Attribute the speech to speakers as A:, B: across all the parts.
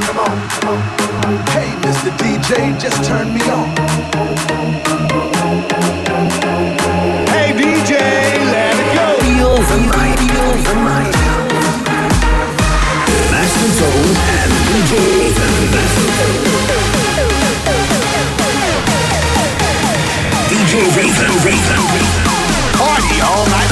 A: come on, come on. Hey, Mr. DJ, just turn me on. Hey, DJ, let it go.
B: Feel the night. Master and DJ Raven. DJ Raven, Raven.
A: Party all night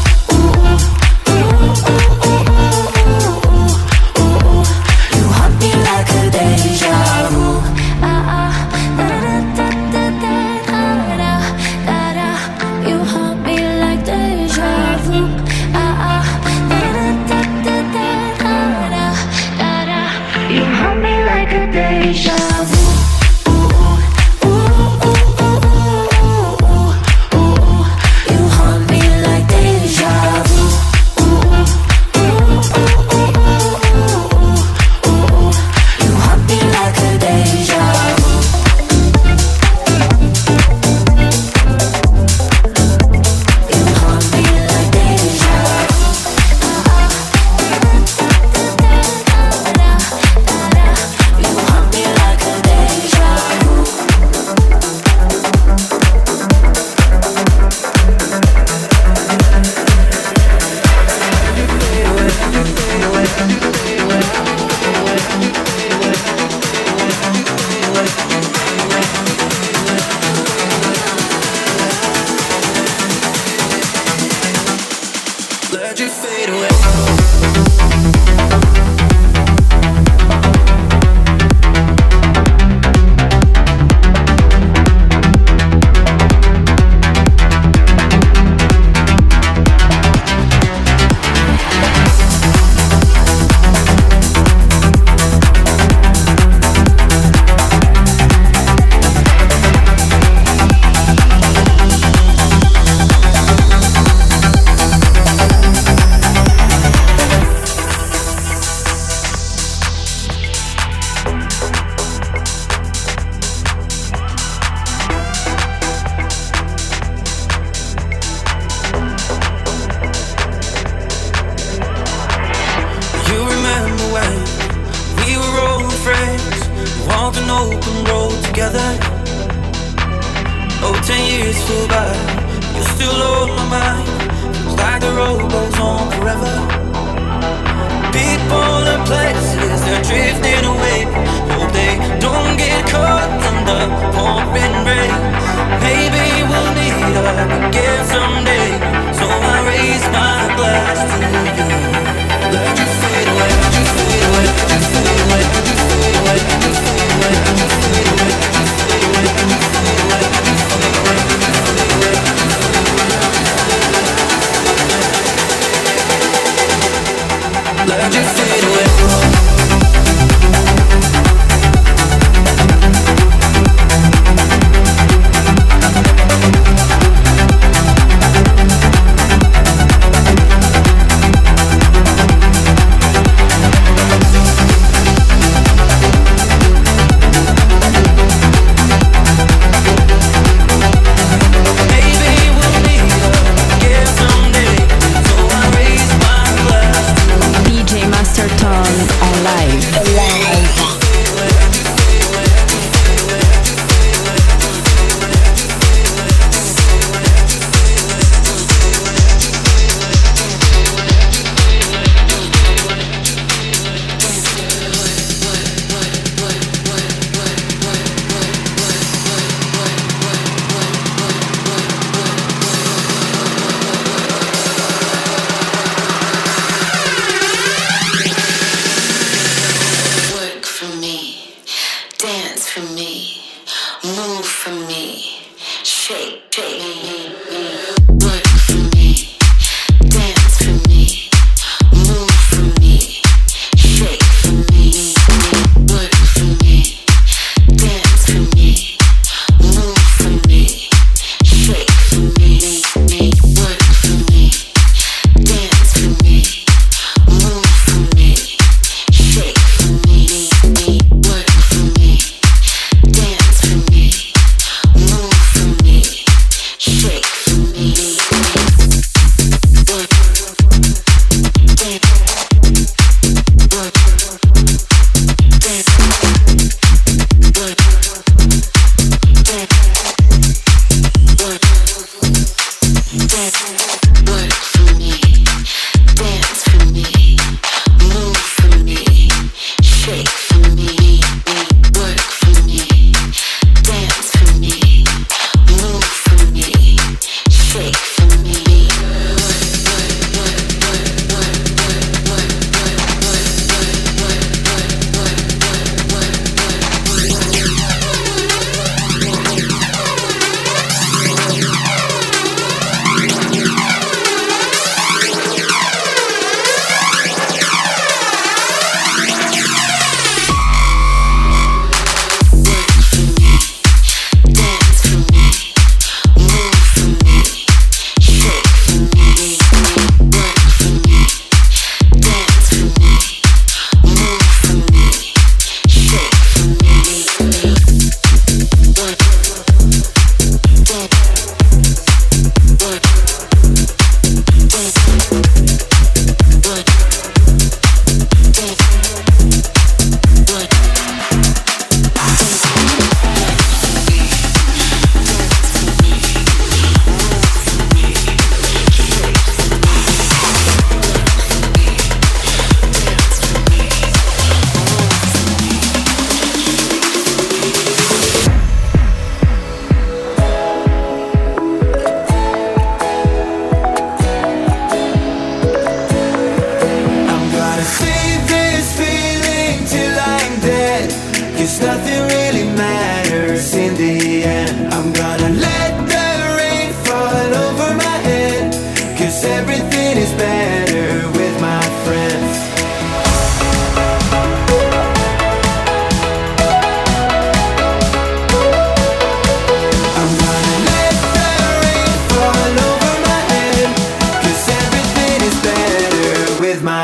C: off an open road together. Oh, ten years flew by, you're still on my mind. Feels like the road goes on forever. People and places, they're drifting away. Hope they don't get caught in the pouring rain. Maybe we'll meet up again someday. So I raise my glass to you. Let you fade away, let you fade away, let
D: you fade away, let you fade away.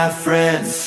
D: Only tonight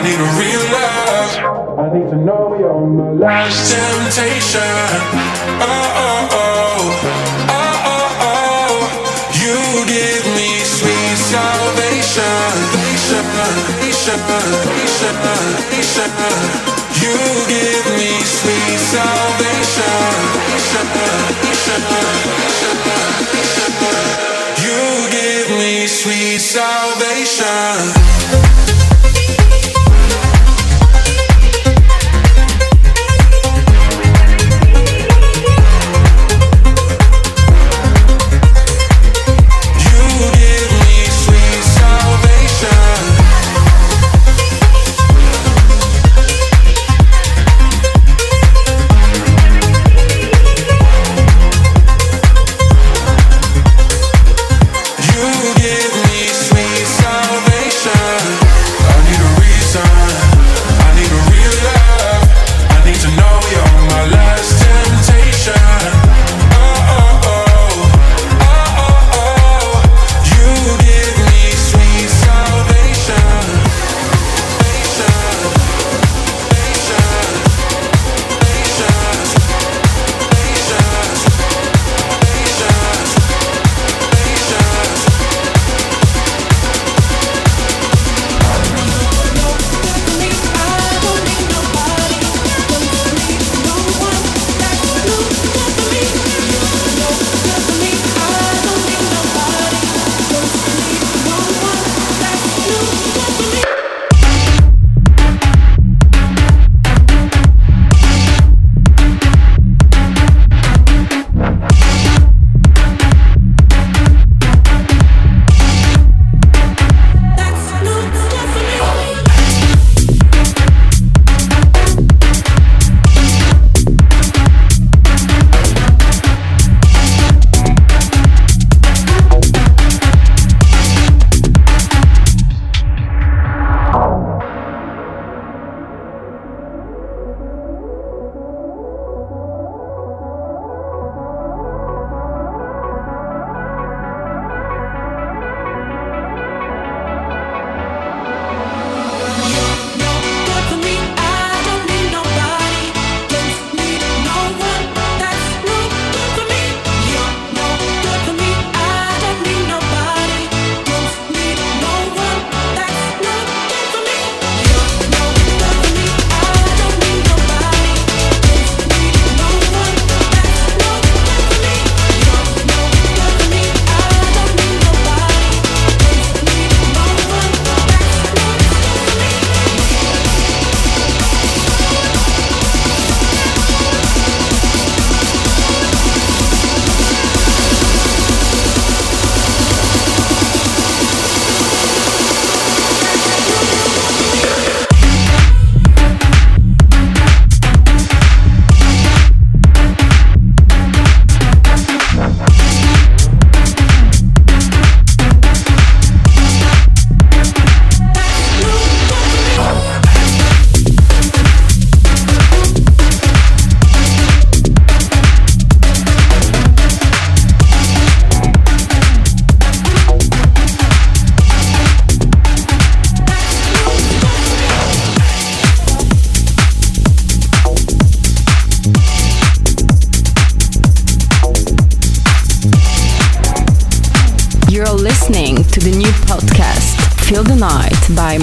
C: I need a real love. I need to know you're my last temptation. Uh, uh, oh, oh, oh. Oh, oh, oh. You give me sweet salvation. Salvation, salvation, salvation. You give me sweet salvation. Salvation, salvation, salvation. You give me sweet salvation.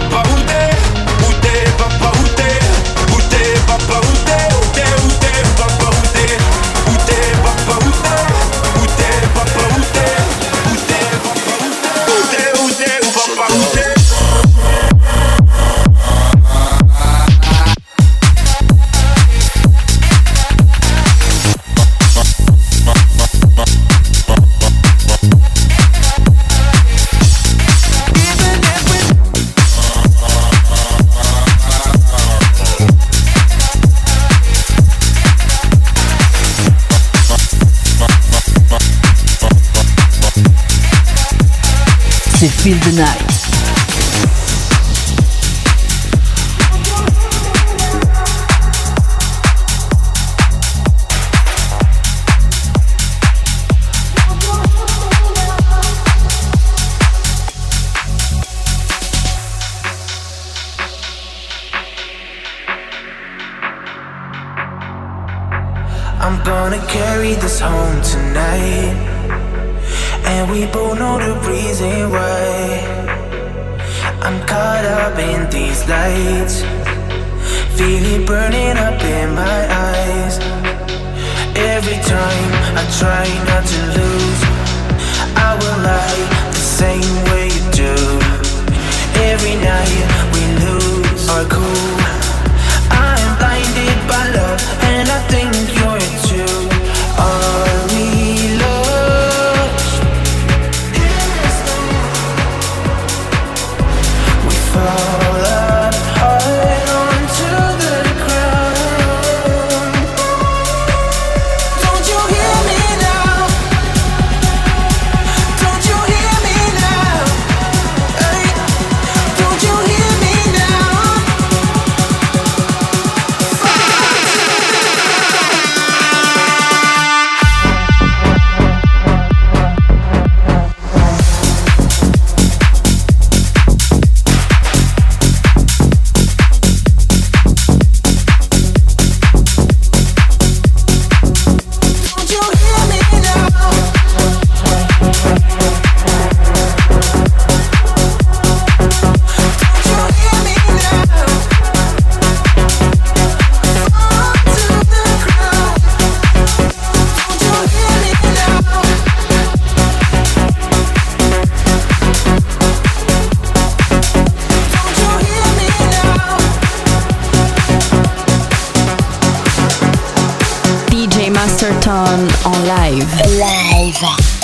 E: t'es, papa,
F: Feel the Night.
G: Tone en live. Are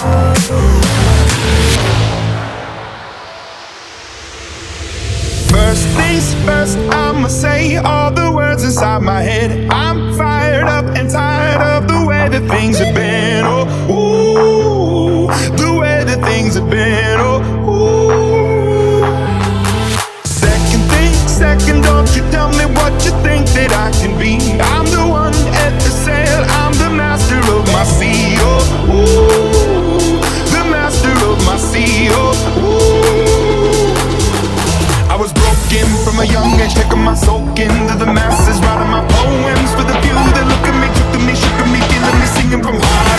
G: First things first, I'ma say all the words inside my head. I'm fired up and tired of the way that things have been. Oh, ooh, the way that things have been. Oh, ooh. Second thing, second, don't you tell me what you
H: think that I can be. I message, taking
I: my soul into the masses, writing my poems for the few that look at me, took to
C: me, shook at me,
G: feeling me, singing from heart.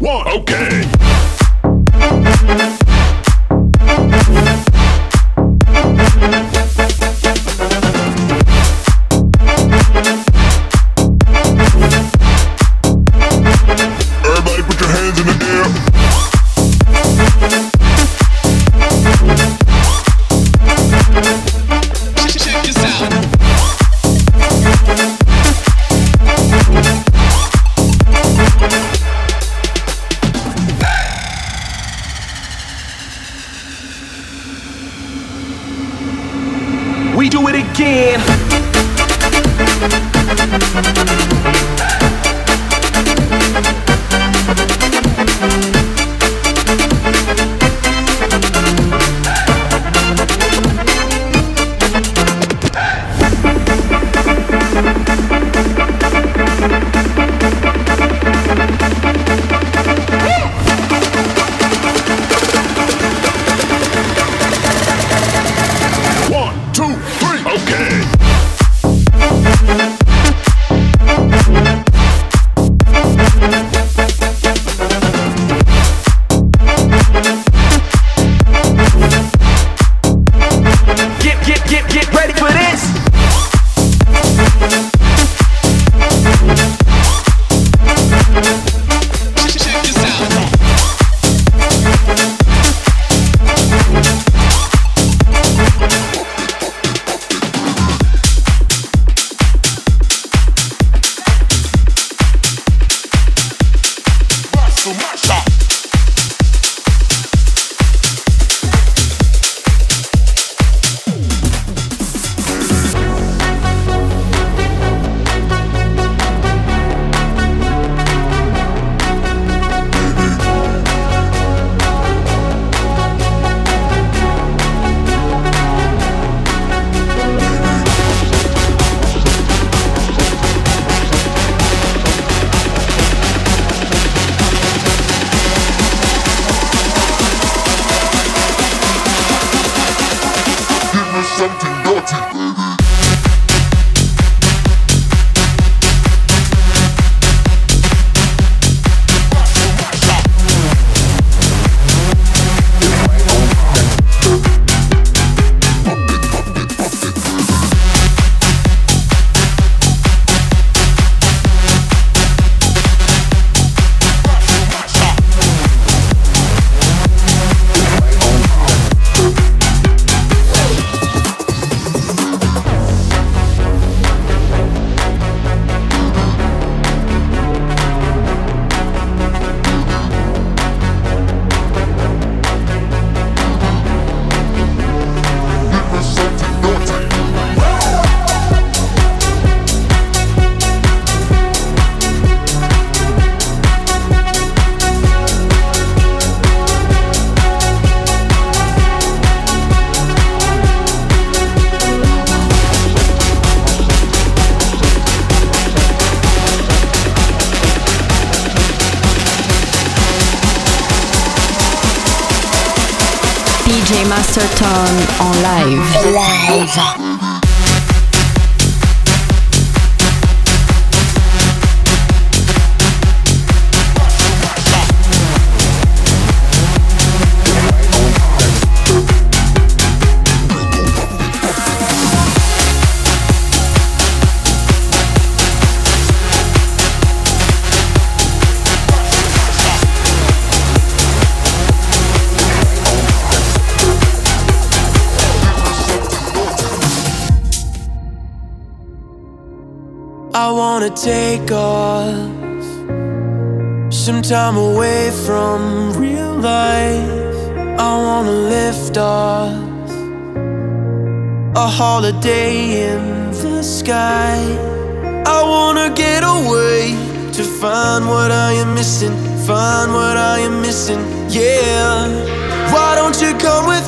G: one. Okay. 자.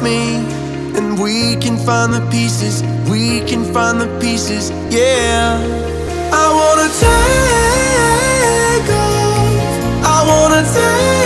G: me, and we can find the pieces. We can find the pieces, yeah. I wanna take off. I wanna take.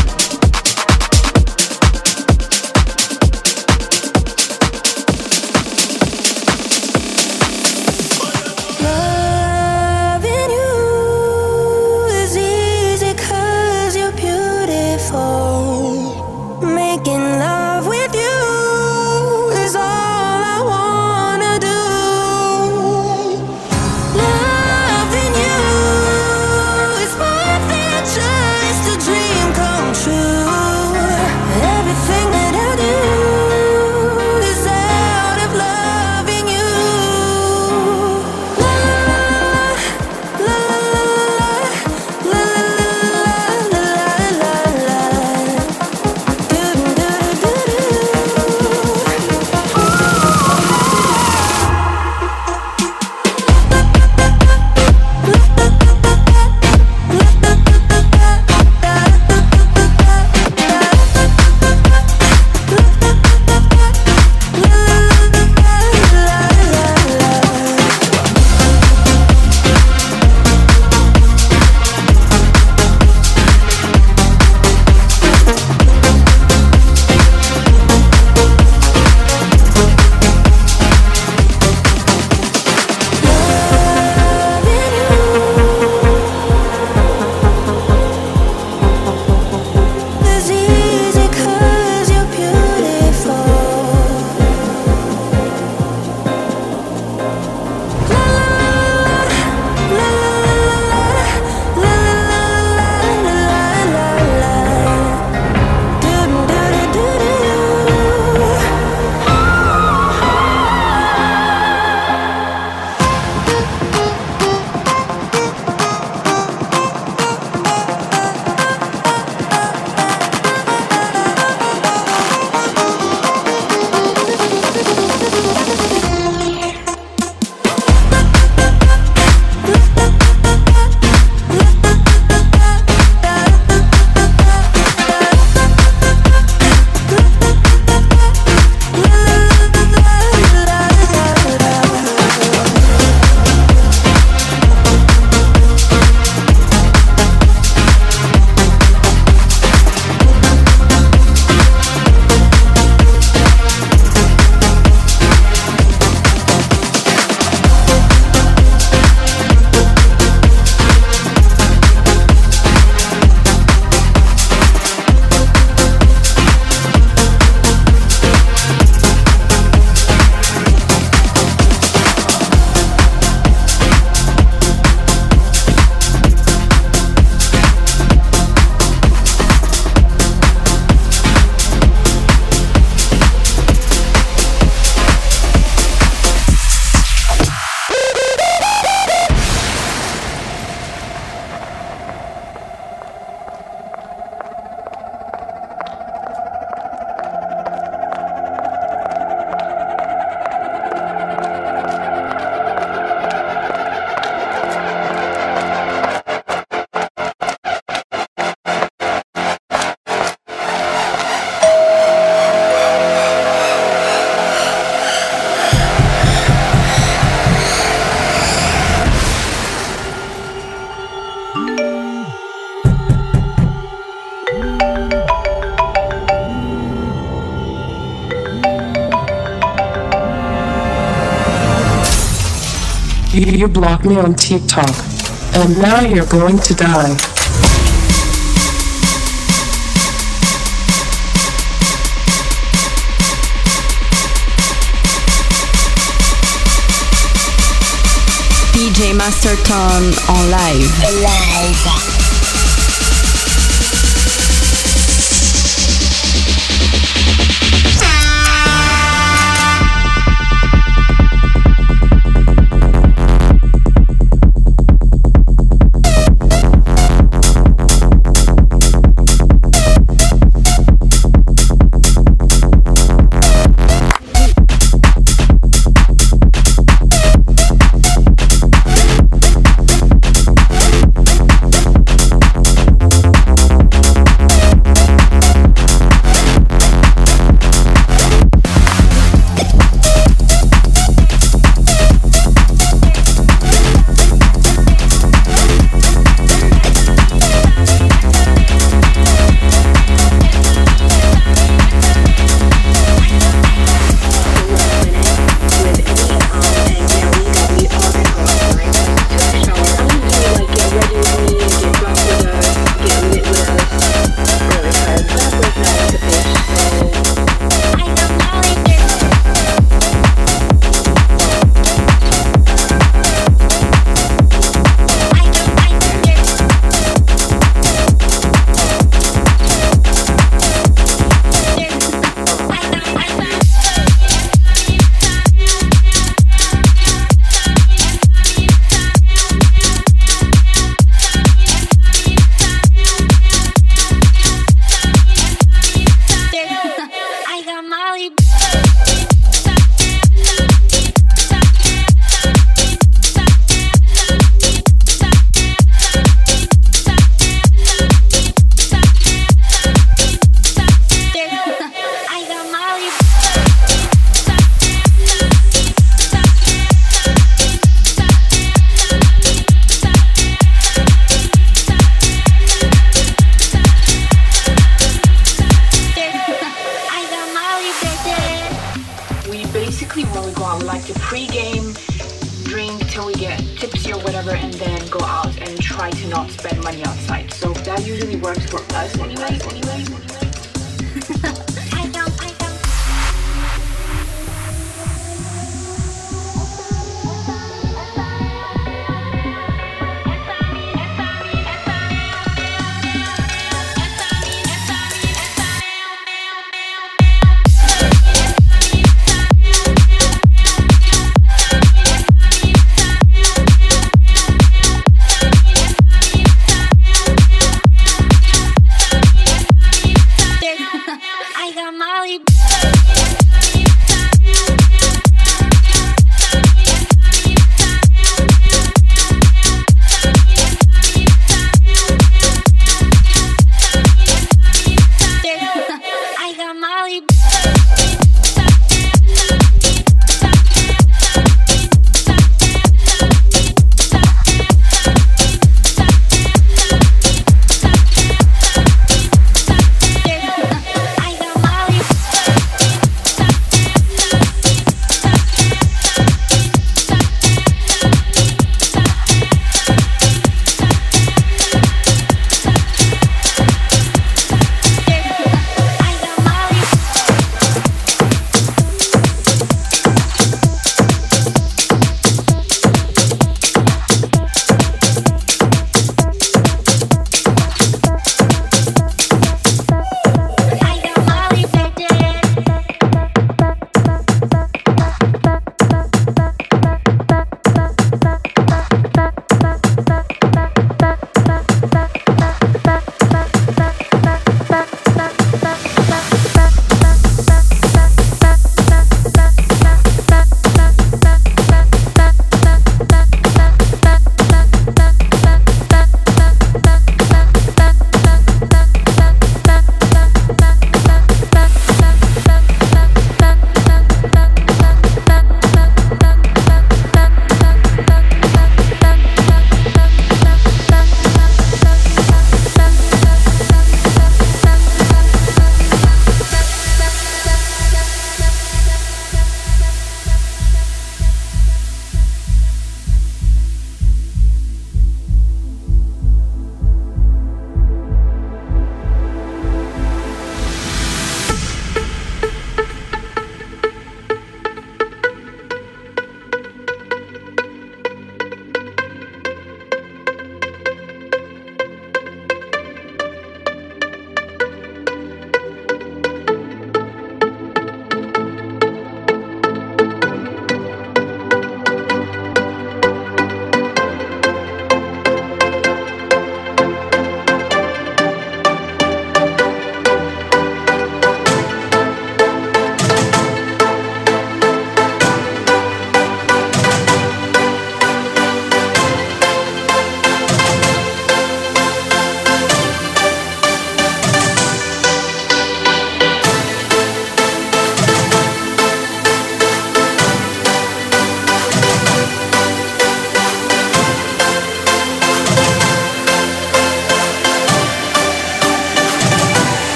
J: you
K: blocked me on TikTok. And now you're going to die.
A: DJ Master Tone on live. Live.